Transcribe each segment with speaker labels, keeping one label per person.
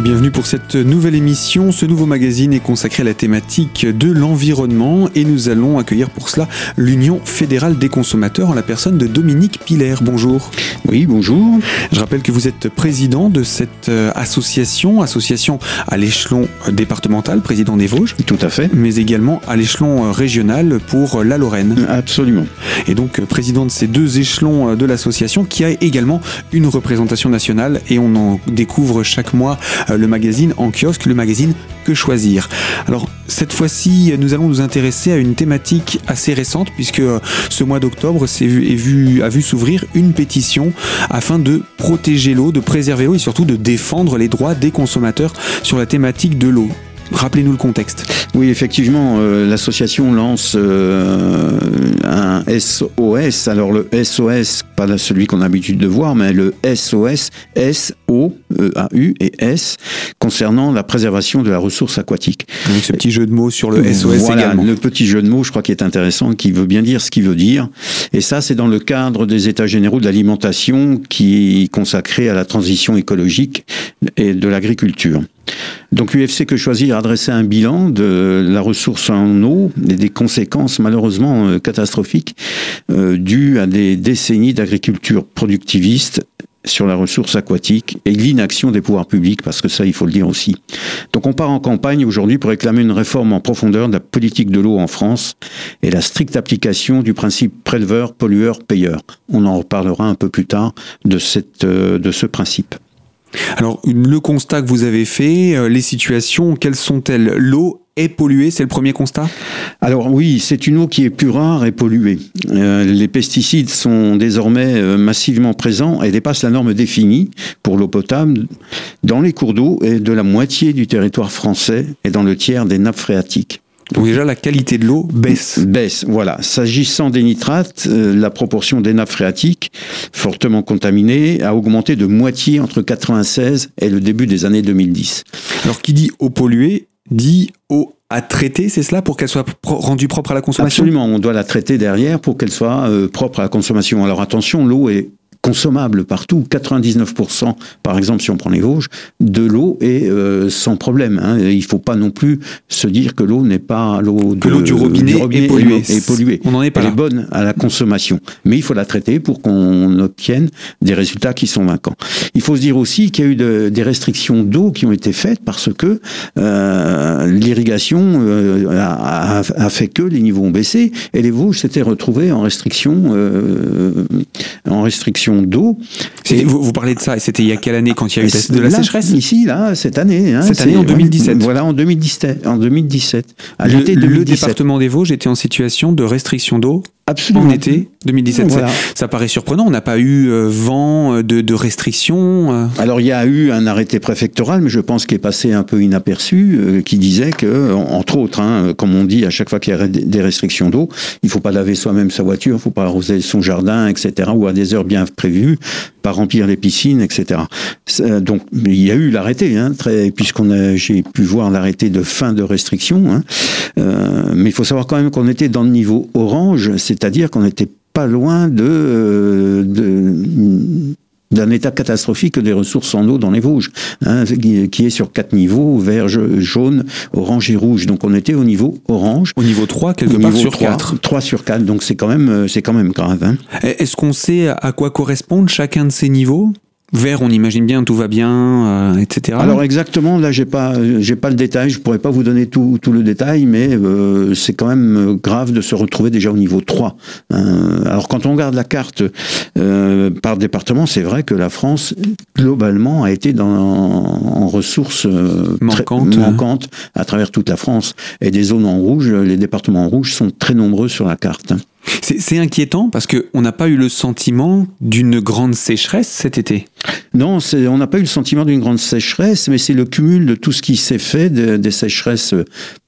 Speaker 1: Et bienvenue pour cette nouvelle émission. Ce nouveau magazine est consacré à la thématique de l'environnement et nous allons accueillir pour cela l'Union fédérale des consommateurs en la personne de Dominique Piller. Bonjour.
Speaker 2: Oui, bonjour.
Speaker 1: Je rappelle que vous êtes président de cette euh, association, association à l'échelon départemental, président des Vosges.
Speaker 2: Tout à fait.
Speaker 1: Mais également à l'échelon euh, régional pour la Lorraine.
Speaker 2: Absolument.
Speaker 1: Et donc euh, président de ces deux échelons de l'association qui a également une représentation nationale et on en découvre chaque mois euh, le magazine en kiosque, le magazine Que choisir. Alors cette fois-ci, nous allons nous intéresser à une thématique assez récente puisque euh, ce mois d'octobre a vu s'ouvrir une pétition afin de protéger l'eau, de préserver l'eau et surtout de défendre les droits des consommateurs sur la thématique de l'eau. Rappelez-nous le contexte.
Speaker 2: Oui, effectivement, euh, l'association lance euh, un SOS. Alors le SOS, pas celui qu'on a l'habitude de voir, mais le SOS, S-O-A-U et S, concernant la préservation de la ressource aquatique.
Speaker 1: Avec ce petit jeu de mots sur le SOS
Speaker 2: voilà,
Speaker 1: également.
Speaker 2: Le petit jeu de mots, je crois qu'il est intéressant, qui veut bien dire ce qu'il veut dire. Et ça, c'est dans le cadre des États généraux de l'alimentation qui est consacré à la transition écologique et de l'agriculture. Donc l'UFC Que Choisir a dressé un bilan de la ressource en eau et des conséquences malheureusement euh, catastrophiques euh, dues à des décennies d'agriculture productiviste sur la ressource aquatique et l'inaction des pouvoirs publics, parce que ça, il faut le dire aussi. Donc on part en campagne aujourd'hui pour réclamer une réforme en profondeur de la politique de l'eau en France et la stricte application du principe préleveur, pollueur, payeur. On en reparlera un peu plus tard de, euh, de ce principe.
Speaker 1: Alors, le constat que vous avez fait, euh, les situations, quelles sont-elles? L'eau est polluée, c'est le premier constat?
Speaker 2: Alors oui, c'est une eau qui est plus rare et polluée. Euh, les pesticides sont désormais euh, massivement présents et dépassent la norme définie pour l'eau potable dans les cours d'eau et de la moitié du territoire français et dans le tiers des nappes phréatiques.
Speaker 1: Donc déjà, la qualité de l'eau baisse.
Speaker 2: Baisse, voilà. S'agissant des nitrates, euh, la proportion des nappes phréatiques fortement contaminées a augmenté de moitié entre 96 et le début des années 2010.
Speaker 1: Alors qui dit eau polluée dit eau à traiter, c'est cela, pour qu'elle soit rendue propre à la consommation?
Speaker 2: Absolument, on doit la traiter derrière pour qu'elle soit euh, propre à la consommation. Alors attention, l'eau est consommable partout. 99%, par exemple, si on prend les Vosges, de l'eau est euh, sans problème. Hein. Il ne faut pas non plus se dire que l'eau n'est pas l'eau
Speaker 1: du robinet, est, polluée.
Speaker 2: On n'en est pas Elle est bonne à la consommation, mais il faut la traiter pour qu'on obtienne des résultats qui sont vaincants. Il faut se dire aussi qu'il y a eu des restrictions d'eau qui ont été faites parce que euh, l'irrigation euh, a, a, fait que les niveaux ont baissé et les Vosges s'étaient retrouvés en restriction, en restriction d'eau.
Speaker 1: Vous, vous, parlez de ça, et c'était il y a quelle année quand il y a eu de la sécheresse
Speaker 2: Ici, là, cette année.
Speaker 1: Hein, cette année, en 2017.
Speaker 2: Voilà, en 2017. En 2017. À
Speaker 1: le, 2017. le département des Vosges était en situation de restriction d'eau
Speaker 2: Absolument.
Speaker 1: En été 2017. Ça, paraît surprenant. On n'a pas eu euh, vent euh, de, de restrictions. Euh.
Speaker 2: Alors il y a eu un arrêté préfectoral, mais je pense qu'il est passé un peu inaperçu, qui disait que, entre autres, hein, comme on dit à chaque fois qu'il y a des restrictions d'eau, il faut pas laver soi-même sa voiture, il faut pas arroser son jardin, etc. Ou à des heures bien prévues, pas remplir les piscines, etc. Donc il y a eu l'arrêté, hein, puisqu'on a, j'ai pu voir l'arrêté de fin de restriction. Hein. mais il faut savoir quand même qu'on était dans le niveau orange, c'est c'est-à-dire qu'on n'était pas loin de, euh, d'un état catastrophique des ressources en eau dans les Vosges, hein, qui est sur quatre niveaux, vert, jaune, orange et rouge. Donc on était au niveau orange.
Speaker 1: Au niveau 3, quelque part sur 4.
Speaker 2: 3 sur 4, donc c'est quand même, euh, c'est quand même grave. Hein.
Speaker 1: Est-ce qu'on sait à quoi correspondent chacun de ces niveaux? Vert, on imagine bien, tout va bien, euh, etc.
Speaker 2: Alors exactement, là j'ai pas, j'ai pas le détail, je pourrais pas vous donner tout, tout le détail, mais euh, c'est quand même grave de se retrouver déjà au niveau 3. Euh, alors quand on regarde la carte euh, par département, c'est vrai que la France globalement a été dans, en ressources
Speaker 1: manquantes,
Speaker 2: manquantes à travers toute la France. Et des zones en rouge, les départements en rouge sont très nombreux sur la carte.
Speaker 1: C'est inquiétant parce qu'on n'a pas eu le sentiment d'une grande sécheresse cet été.
Speaker 2: Non, on n'a pas eu le sentiment d'une grande sécheresse, mais c'est le cumul de tout ce qui s'est fait, des sécheresses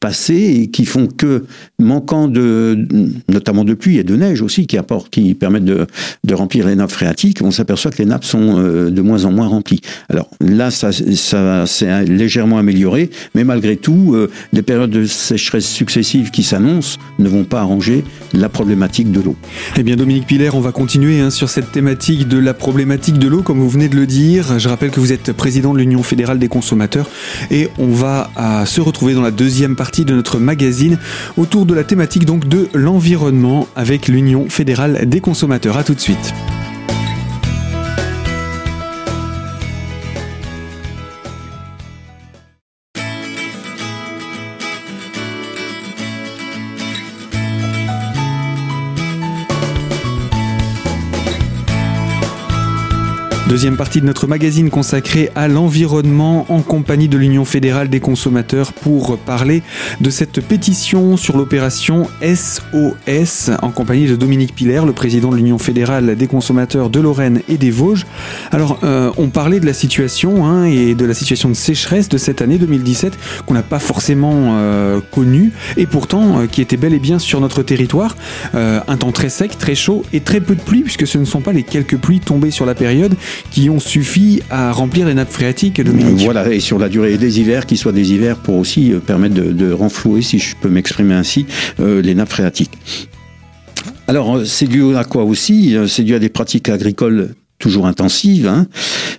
Speaker 2: passées, et qui font que, manquant de, notamment de pluie et de neige aussi, qui apportent, qui permettent de, remplir les nappes phréatiques, on s'aperçoit que les nappes sont euh, de moins en moins remplies. Alors là, ça, ça s'est légèrement amélioré, mais malgré tout, euh, des périodes de sécheresse successives qui s'annoncent ne vont pas arranger la problématique
Speaker 1: Eh bien, Dominique Piller, on va continuer hein, sur cette thématique de la problématique de l'eau, comme vous venez de le dire. Je rappelle que vous êtes président de l'Union fédérale des consommateurs et on va se retrouver dans la deuxième partie de notre magazine autour de la thématique donc de l'environnement avec l'Union fédérale des consommateurs. À tout de suite. Deuxième partie de notre magazine consacrée à l'environnement en compagnie de l'Union fédérale des consommateurs pour parler de cette pétition sur l'opération SOS en compagnie de Dominique Piller, le président de l'Union fédérale des consommateurs de Lorraine et des Vosges. Alors, euh, on parlait de la situation hein, et de la situation de sécheresse de cette année 2017 qu'on n'a pas forcément euh, connue et pourtant euh, qui était bel et bien sur notre territoire. un temps très sec, très chaud et très peu de pluie puisque ce ne sont pas les quelques pluies tombées sur la période qui ont suffi à remplir les nappes phréatiques, Dominique.
Speaker 2: Voilà, et sur la durée des hivers, qui soient des hivers pour aussi euh, permettre de, renflouer, si je peux m'exprimer ainsi, euh, les nappes phréatiques. Alors, euh, c'est dû à quoi aussi? C'est dû à des pratiques agricoles toujours intensives, hein,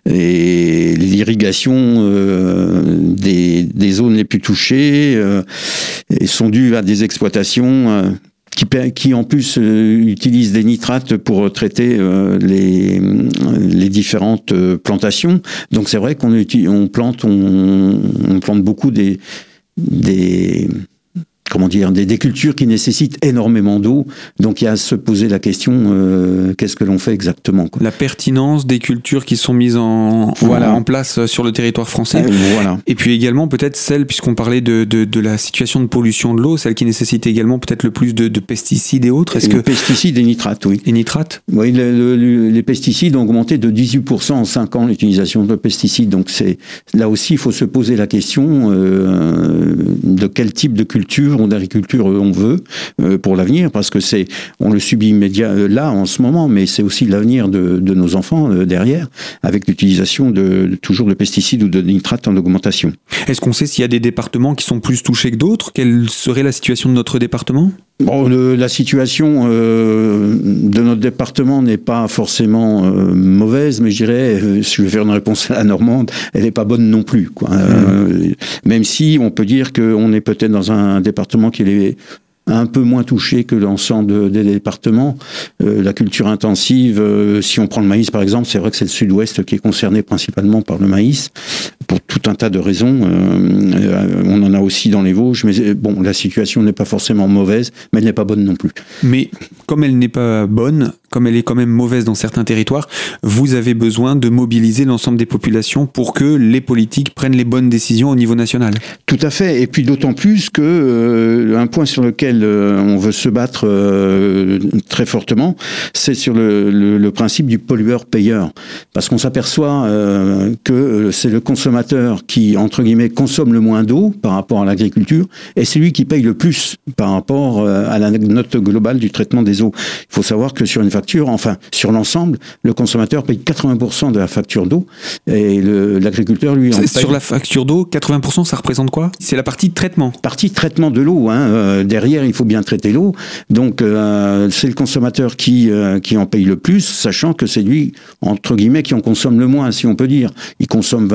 Speaker 2: et l'irrigation des, zones les plus touchées sont dues à des exploitations qui, qui en plus euh, utilise des nitrates pour traiter euh, les, les différentes euh, plantations. Donc c'est vrai qu'on on plante, on, on plante beaucoup des, des comment dire, des, des, cultures qui nécessitent énormément d'eau. Donc il y a à se poser la question euh, qu'est-ce que l'on fait exactement
Speaker 1: quoi. La pertinence des cultures qui sont mises en, voilà. en, place sur le territoire français.
Speaker 2: Euh, voilà.
Speaker 1: Et puis également peut-être celle, puisqu'on parlait de, de, de, la situation de pollution de l'eau, celle qui nécessite également peut-être le plus de, de, pesticides et autres.
Speaker 2: Est-ce que pesticides et nitrates, oui.
Speaker 1: Et nitrates?
Speaker 2: Oui, les pesticides ont augmenté de 18% en 5 ans l'utilisation de pesticides. Donc c'est là aussi il faut se poser la question euh, de quel type de culture d'agriculture on veut euh, pour l'avenir, parce que c'est, on le subit immédiat euh, là en ce moment, mais c'est aussi l'avenir de, nos enfants euh, derrière, avec l'utilisation de, toujours de pesticides ou de nitrates en augmentation.
Speaker 1: Est-ce qu'on sait s'il y a des départements qui sont plus touchés que d'autres? Quelle serait la situation de notre département?
Speaker 2: Bon, la situation de notre département n'est pas forcément mauvaise, mais je dirais, si je vais faire une réponse à la normande, elle n'est pas bonne non plus. Quoi. Mmh. même si on peut dire qu'on est peut-être dans un département qui est un peu moins touché que l'ensemble des départements. Euh, la culture intensive, euh, si on prend le maïs par exemple, c'est vrai que c'est le sud-ouest qui est concerné principalement par le maïs, pour tout un tas de raisons. Euh, on en a aussi dans les Vosges, mais bon, la situation n'est pas forcément mauvaise, mais elle n'est pas bonne non plus.
Speaker 1: Mais comme elle n'est pas bonne, comme elle est quand même mauvaise dans certains territoires, vous avez besoin de mobiliser l'ensemble des populations pour que les politiques prennent les bonnes décisions au niveau national.
Speaker 2: Tout à fait, et puis d'autant plus que un point sur lequel euh, on veut se battre euh, très fortement, c'est sur le, principe du pollueur-payeur. Parce qu'on s'aperçoit euh, que c'est le consommateur qui, entre guillemets, consomme le moins d'eau par rapport à l'agriculture, et c'est lui qui paye le plus par rapport à la note globale du traitement des eaux. Il faut savoir que sur une enfin sur l'ensemble, le consommateur paye 80% de la facture d'eau, et l'agriculteur, lui, en paye...
Speaker 1: Sur la facture d'eau, 80%, ça représente quoi? C'est la partie de traitement
Speaker 2: Partie de traitement de l'eau. Hein, derrière, il faut bien traiter l'eau. Donc, euh, c'est le consommateur qui, euh, qui en paye le plus, sachant que c'est lui, entre guillemets, qui en consomme le moins, si on peut dire. Il consomme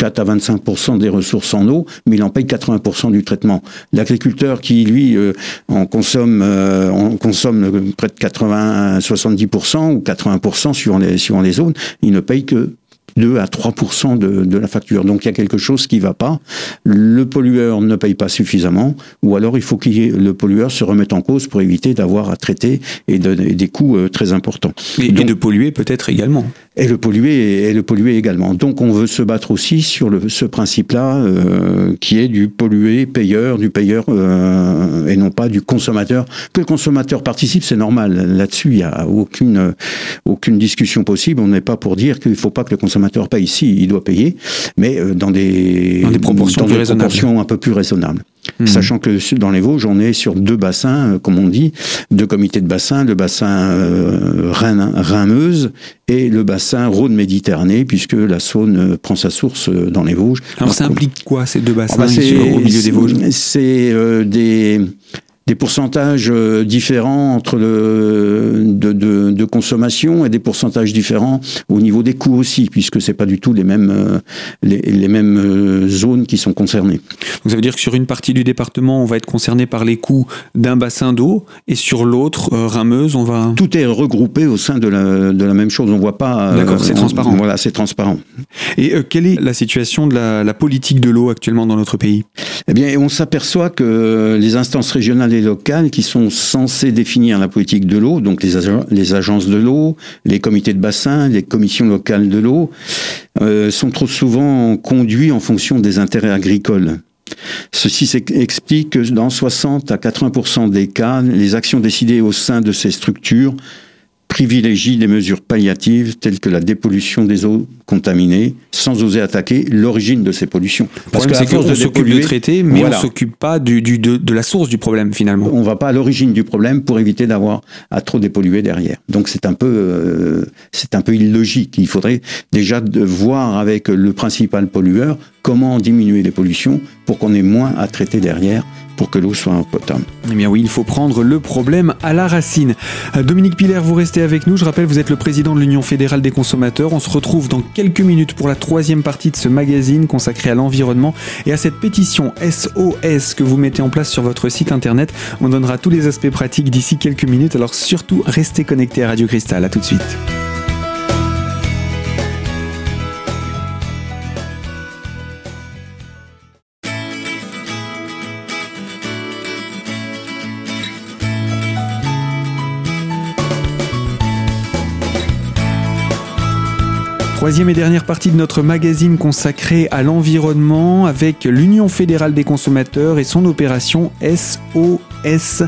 Speaker 2: 24 à 25% des ressources en eau, mais il en paye 80% du traitement. L'agriculteur qui, lui, euh, en consomme, on consomme près de 80 70% ou 80% suivant les, suivant les zones, il ne paye que 2 à 3 de, de la facture. Donc il y a quelque chose qui ne va pas. Le pollueur ne paye pas suffisamment, ou alors il faut que le pollueur se remette en cause pour éviter d'avoir à traiter et, des coûts euh, très importants.
Speaker 1: Et, de polluer peut-être également.
Speaker 2: Et le polluer et le polluer également. Donc on veut se battre aussi sur le, ce principe-là, euh, qui est du polluer payeur, du payeur euh, et non pas du consommateur. Que le consommateur participe, c'est normal. Là-dessus, il n'y a aucune aucune discussion possible. On n'est pas pour dire qu'il ne faut pas que le consommateur consommateur paye, si, il doit payer, mais euh, dans des,
Speaker 1: dans des proportions,
Speaker 2: un peu plus raisonnables. Hmm. Sachant que dans les Vosges, on est sur deux bassins, euh, comme on dit, deux comités de bassins, le bassin euh, Rhin-Meuse et le bassin Rhône-Méditerranée, puisque la Saône prend sa source dans les Vosges.
Speaker 1: Alors ça implique quoi ces deux bassins ah bah, au milieu des Vosges?
Speaker 2: C'est des des pourcentages euh, différents entre le, de, de, de, consommation et des pourcentages différents au niveau des coûts aussi, puisque c'est pas du tout les mêmes, euh, les, les, mêmes euh, zones qui sont concernées.
Speaker 1: Donc ça veut dire que sur une partie du département, on va être concerné par les coûts d'un bassin d'eau, et sur l'autre, euh, rameuse, on va...
Speaker 2: Tout est regroupé au sein de la, de la même chose, on voit pas...
Speaker 1: D'accord, c'est transparent.
Speaker 2: Voilà, c'est transparent.
Speaker 1: Et quelle est la situation de la, la politique de l'eau actuellement dans notre pays?
Speaker 2: Eh bien, on s'aperçoit que les instances régionales locales qui sont censées définir la politique de l'eau, donc les, ag les agences de l'eau, les comités de bassin, les commissions locales de l'eau, euh, sont trop souvent conduits en fonction des intérêts agricoles. Ceci explique que dans 60 à 80% des cas, les actions décidées au sein de ces structures privilégie des mesures palliatives telles que la dépollution des eaux contaminées, sans oser attaquer l'origine de ces pollutions.
Speaker 1: Parce que c'est qu'on s'occupe de traiter, mais voilà. on s'occupe pas du, du, de, de, la source du problème finalement.
Speaker 2: On va pas à l'origine du problème pour éviter d'avoir à trop dépolluer derrière. Donc c'est un peu, euh, c'est un peu illogique. Il faudrait déjà de voir avec le principal pollueur comment diminuer les pollutions pour qu'on ait moins à traiter derrière pour que l'eau soit potable.
Speaker 1: Eh bien oui, il faut prendre le problème à la racine. Dominique Piller, vous restez avec nous. Je rappelle, vous êtes le président de l'Union fédérale des consommateurs. On se retrouve dans quelques minutes pour la troisième partie de ce magazine consacré à l'environnement et à cette pétition SOS que vous mettez en place sur votre site internet. On donnera tous les aspects pratiques d'ici quelques minutes. Alors surtout, restez connectés à Radio Cristal. À tout de suite. Troisième et dernière partie de notre magazine consacré à l'environnement avec l'Union fédérale des consommateurs et son opération SOS.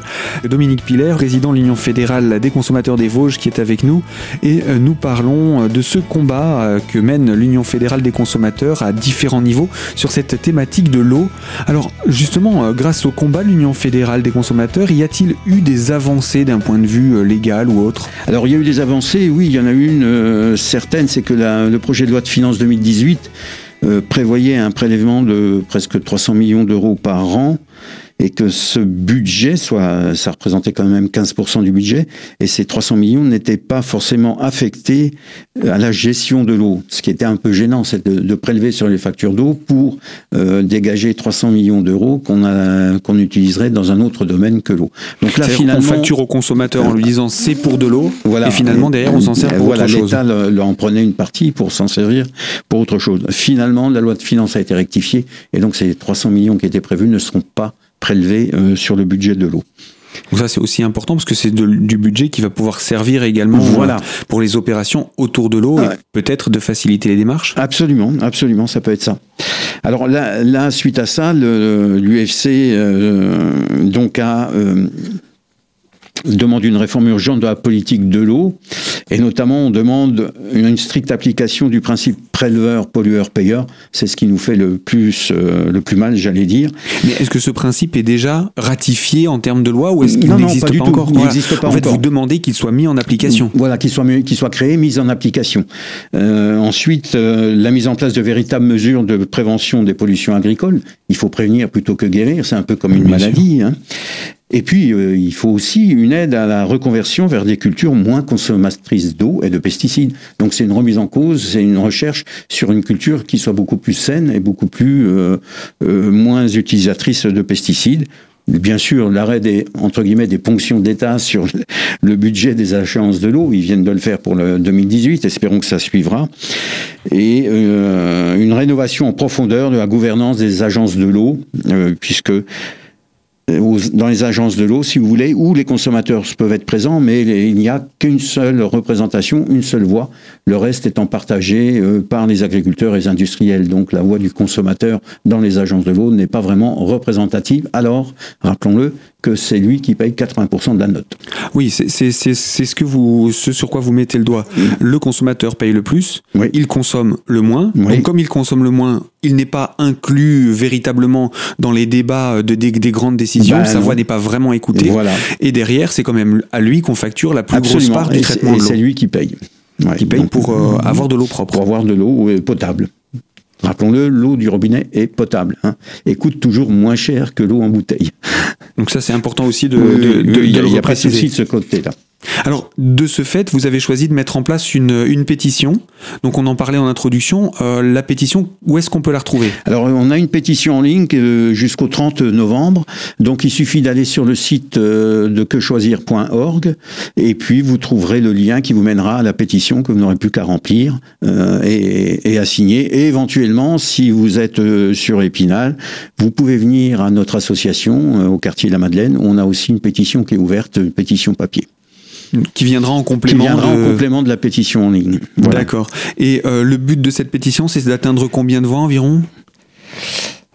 Speaker 1: Dominique Piller, président de l'Union fédérale des consommateurs des Vosges, qui est avec nous. Et nous parlons de ce combat que mène l'Union fédérale des consommateurs à différents niveaux sur cette thématique de l'eau. Alors justement, grâce au combat de l'Union fédérale des consommateurs, y a-t-il eu des avancées d'un point de vue légal ou autre?
Speaker 2: Alors il y a eu des avancées, oui, il y en a une euh, certaine, c'est que la le projet de loi de finances 2018 euh, prévoyait un prélèvement de presque 300 millions d'euros par an et que ce budget soit, ça représentait quand même 15% du budget, et ces 300 millions n'étaient pas forcément affectés à la gestion de l'eau. Ce qui était un peu gênant, c'est de, de, prélever sur les factures d'eau pour euh, dégager 300 millions d'euros qu'on qu'on utiliserait dans un autre domaine que l'eau.
Speaker 1: Donc là, finalement, on facture au consommateur en lui disant c'est pour de l'eau, voilà, et finalement derrière on s'en sert pour
Speaker 2: voilà,
Speaker 1: autre chose.
Speaker 2: L'État en prenait une partie pour s'en servir pour autre chose. Finalement, la loi de finances a été rectifiée, et donc ces 300 millions qui étaient prévus ne seront pas prélevés euh, sur le budget de l'eau.
Speaker 1: Donc ça c'est aussi important parce que c'est du budget qui va pouvoir servir également voilà. pour les opérations autour de l'eau ouais. et peut-être de faciliter les démarches.
Speaker 2: Absolument, absolument, ça peut être ça. Alors là, là suite à ça, l'UFC euh, donc a euh, demande une réforme urgente de la politique de l'eau et notamment on demande une stricte application du principe préleveur pollueur payeur c'est ce qui nous fait le plus euh, le plus mal j'allais dire.
Speaker 1: Mais est-ce que ce principe est déjà ratifié en termes de loi ou est-ce qu'il n'existe pas, pas encore
Speaker 2: il pas
Speaker 1: en
Speaker 2: encore.
Speaker 1: fait vous demandez qu'il soit mis en application.
Speaker 2: Voilà qu'il soit créé mis en application. Euh, ensuite euh, la mise en place de véritables mesures de prévention des pollutions agricoles. Il faut prévenir plutôt que guérir. C'est un peu comme une Bien maladie hein. Et puis, euh, il faut aussi une aide à la reconversion vers des cultures moins consommatrices d'eau et de pesticides. Donc, c'est une remise en cause, c'est une recherche sur une culture qui soit beaucoup plus saine et beaucoup plus euh, euh, moins utilisatrice de pesticides. Bien sûr, l'arrêt des entre guillemets des ponctions d'État sur le budget des agences de l'eau, ils viennent de le faire pour le 2018. Espérons que ça suivra. Et euh, une rénovation en profondeur de la gouvernance des agences de l'eau, euh, puisque dans les agences de l'eau, si vous voulez, où les consommateurs peuvent être présents, mais il n'y a qu'une seule représentation, une seule voix, le reste étant partagé euh, par les agriculteurs et les industriels. Donc la voix du consommateur dans les agences de l'eau n'est pas vraiment représentative. Alors, rappelons-le, que c'est lui qui paye 80% de la note.
Speaker 1: Oui, c'est ce que vous, ce sur quoi vous mettez le doigt. Le consommateur paye le plus,
Speaker 2: oui.
Speaker 1: il consomme le moins.
Speaker 2: Oui.
Speaker 1: Donc comme il consomme le moins, il n'est pas inclus véritablement dans les débats de, des, des grandes décisions.
Speaker 2: Bah,
Speaker 1: Sa voix n'est pas vraiment écoutée.
Speaker 2: Voilà.
Speaker 1: Et derrière, c'est quand même à lui qu'on facture la plus
Speaker 2: Absolument.
Speaker 1: grosse part du
Speaker 2: et
Speaker 1: traitement de l'eau.
Speaker 2: c'est lui qui paye.
Speaker 1: Ouais. Qui paye
Speaker 2: Donc,
Speaker 1: pour euh, avoir de l'eau propre.
Speaker 2: Pour avoir de l'eau potable. Rappelons-le, l'eau du robinet est potable hein, et coûte toujours moins cher que l'eau en bouteille.
Speaker 1: Donc ça, c'est important aussi de, de, de,
Speaker 2: il
Speaker 1: de
Speaker 2: n'y a, pas de souci de ce côté-là.
Speaker 1: Alors, de ce fait, vous avez choisi de mettre en place une, une pétition. Donc, on en parlait en introduction. Euh, la pétition, où est-ce qu'on peut la retrouver?
Speaker 2: Alors, on a une pétition en ligne euh, jusqu'au 30 novembre. Donc, il suffit d'aller sur le site euh, de quechoisir.org et puis vous trouverez le lien qui vous mènera à la pétition que vous n'aurez plus qu'à remplir et, à signer. Et éventuellement, si vous êtes sur Épinal, vous pouvez venir à notre association au quartier de la Madeleine. On a aussi une pétition qui est ouverte, une pétition papier,
Speaker 1: Qui viendra en
Speaker 2: qui
Speaker 1: complément
Speaker 2: viendra
Speaker 1: de...
Speaker 2: en complément de la pétition en ligne. Voilà.
Speaker 1: D'accord. Et euh, le but de cette pétition, c'est d'atteindre combien de voix environ?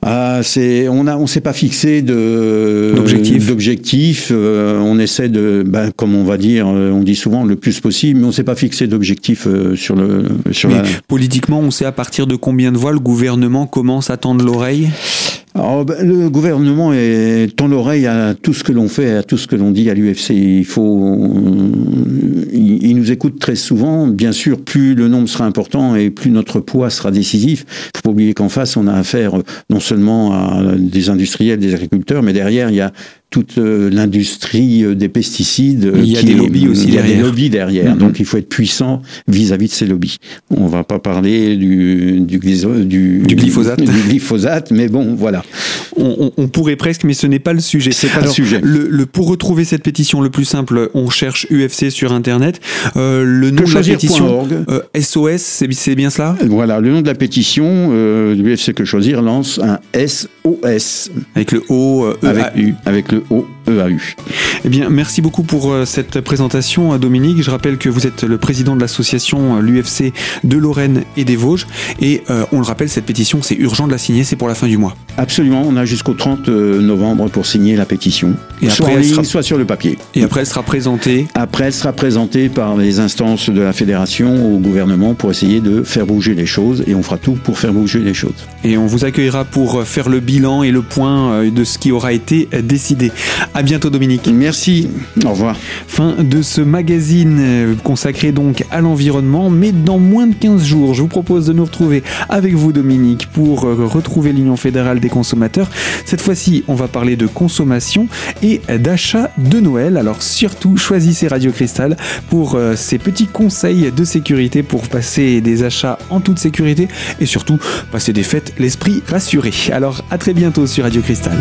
Speaker 2: Ah, c'est on a on s'est pas fixé de
Speaker 1: D'objectif.
Speaker 2: d'objectif. euh, on essaie de ben, comme on va dire, euh, on dit souvent le plus possible, mais on s'est pas fixé d'objectif euh, sur le sur
Speaker 1: Mais
Speaker 2: la.
Speaker 1: politiquement, on sait à partir de combien de voix le gouvernement commence à tendre l'oreille?
Speaker 2: Alors, ben, le gouvernement est, tend l'oreille à tout ce que l'on fait, à tout ce que l'on dit à l'UFC. Il faut, il, il nous écoute très souvent. Bien sûr, plus le nombre sera important et plus notre poids sera décisif. Il faut pas oublier qu'en face, on a affaire euh, non seulement à des industriels, des agriculteurs, mais derrière, il y a toute euh, l'industrie euh, des pesticides. euh,
Speaker 1: Il y a
Speaker 2: qui
Speaker 1: des
Speaker 2: est-
Speaker 1: lobbies aussi
Speaker 2: Il y a des
Speaker 1: derrière.
Speaker 2: lobbies derrière.
Speaker 1: Mhm.
Speaker 2: Donc, il faut être puissant vis-à-vis de ces lobbies. On va pas parler du, du, glyso- du,
Speaker 1: Du glyphosate.
Speaker 2: du glyphosate, mais bon, voilà.
Speaker 1: on, on- on pourrait presque, mais ce n'est pas le sujet.
Speaker 2: C'est pas le sujet.
Speaker 1: Le, le- pour retrouver cette pétition, le plus simple, on cherche UFC sur Internet. Euh, le nom de la pétition, euh, SOS, c'est bien cela?
Speaker 2: Voilà, le nom de la pétition, euh, l'UFC Que Choisir lance un SOS
Speaker 1: Avec le O, E,
Speaker 2: avec,
Speaker 1: A, U.
Speaker 2: avec le O, E.
Speaker 1: Eh bien, merci beaucoup pour euh, cette présentation, euh, Dominique. Je rappelle que vous êtes le président de l'association euh, l'UFC de Lorraine et des Vosges. Et euh, on le rappelle, cette pétition, c'est urgent de la signer, c'est pour la fin du mois.
Speaker 2: Absolument, on a jusqu'au 30 novembre pour signer la pétition.
Speaker 1: Et
Speaker 2: soit
Speaker 1: après,
Speaker 2: en
Speaker 1: elle
Speaker 2: ligne,
Speaker 1: sera-
Speaker 2: soit sur le papier.
Speaker 1: Et après, elle sera présentée.
Speaker 2: Après, elle sera présentée par les instances de la fédération au gouvernement pour essayer de faire bouger les choses et on fera tout pour faire bouger les choses.
Speaker 1: Et on vous accueillera pour faire le bilan et le point de ce qui aura été décidé. À bientôt, Dominique.
Speaker 2: Merci, au revoir.
Speaker 1: Fin de ce magazine euh, consacré donc à l'environnement, mais dans moins de 15 jours, je vous propose de nous retrouver avec vous Dominique pour euh, retrouver l'Union fédérale des consommateurs. Cette fois-ci, on va parler de consommation et d'achat de Noël. Alors surtout, choisissez Radio Cristal pour euh, ces petits conseils de sécurité pour passer des achats en toute sécurité et surtout passer des fêtes l'esprit rassuré. Alors à très bientôt sur Radio Cristal.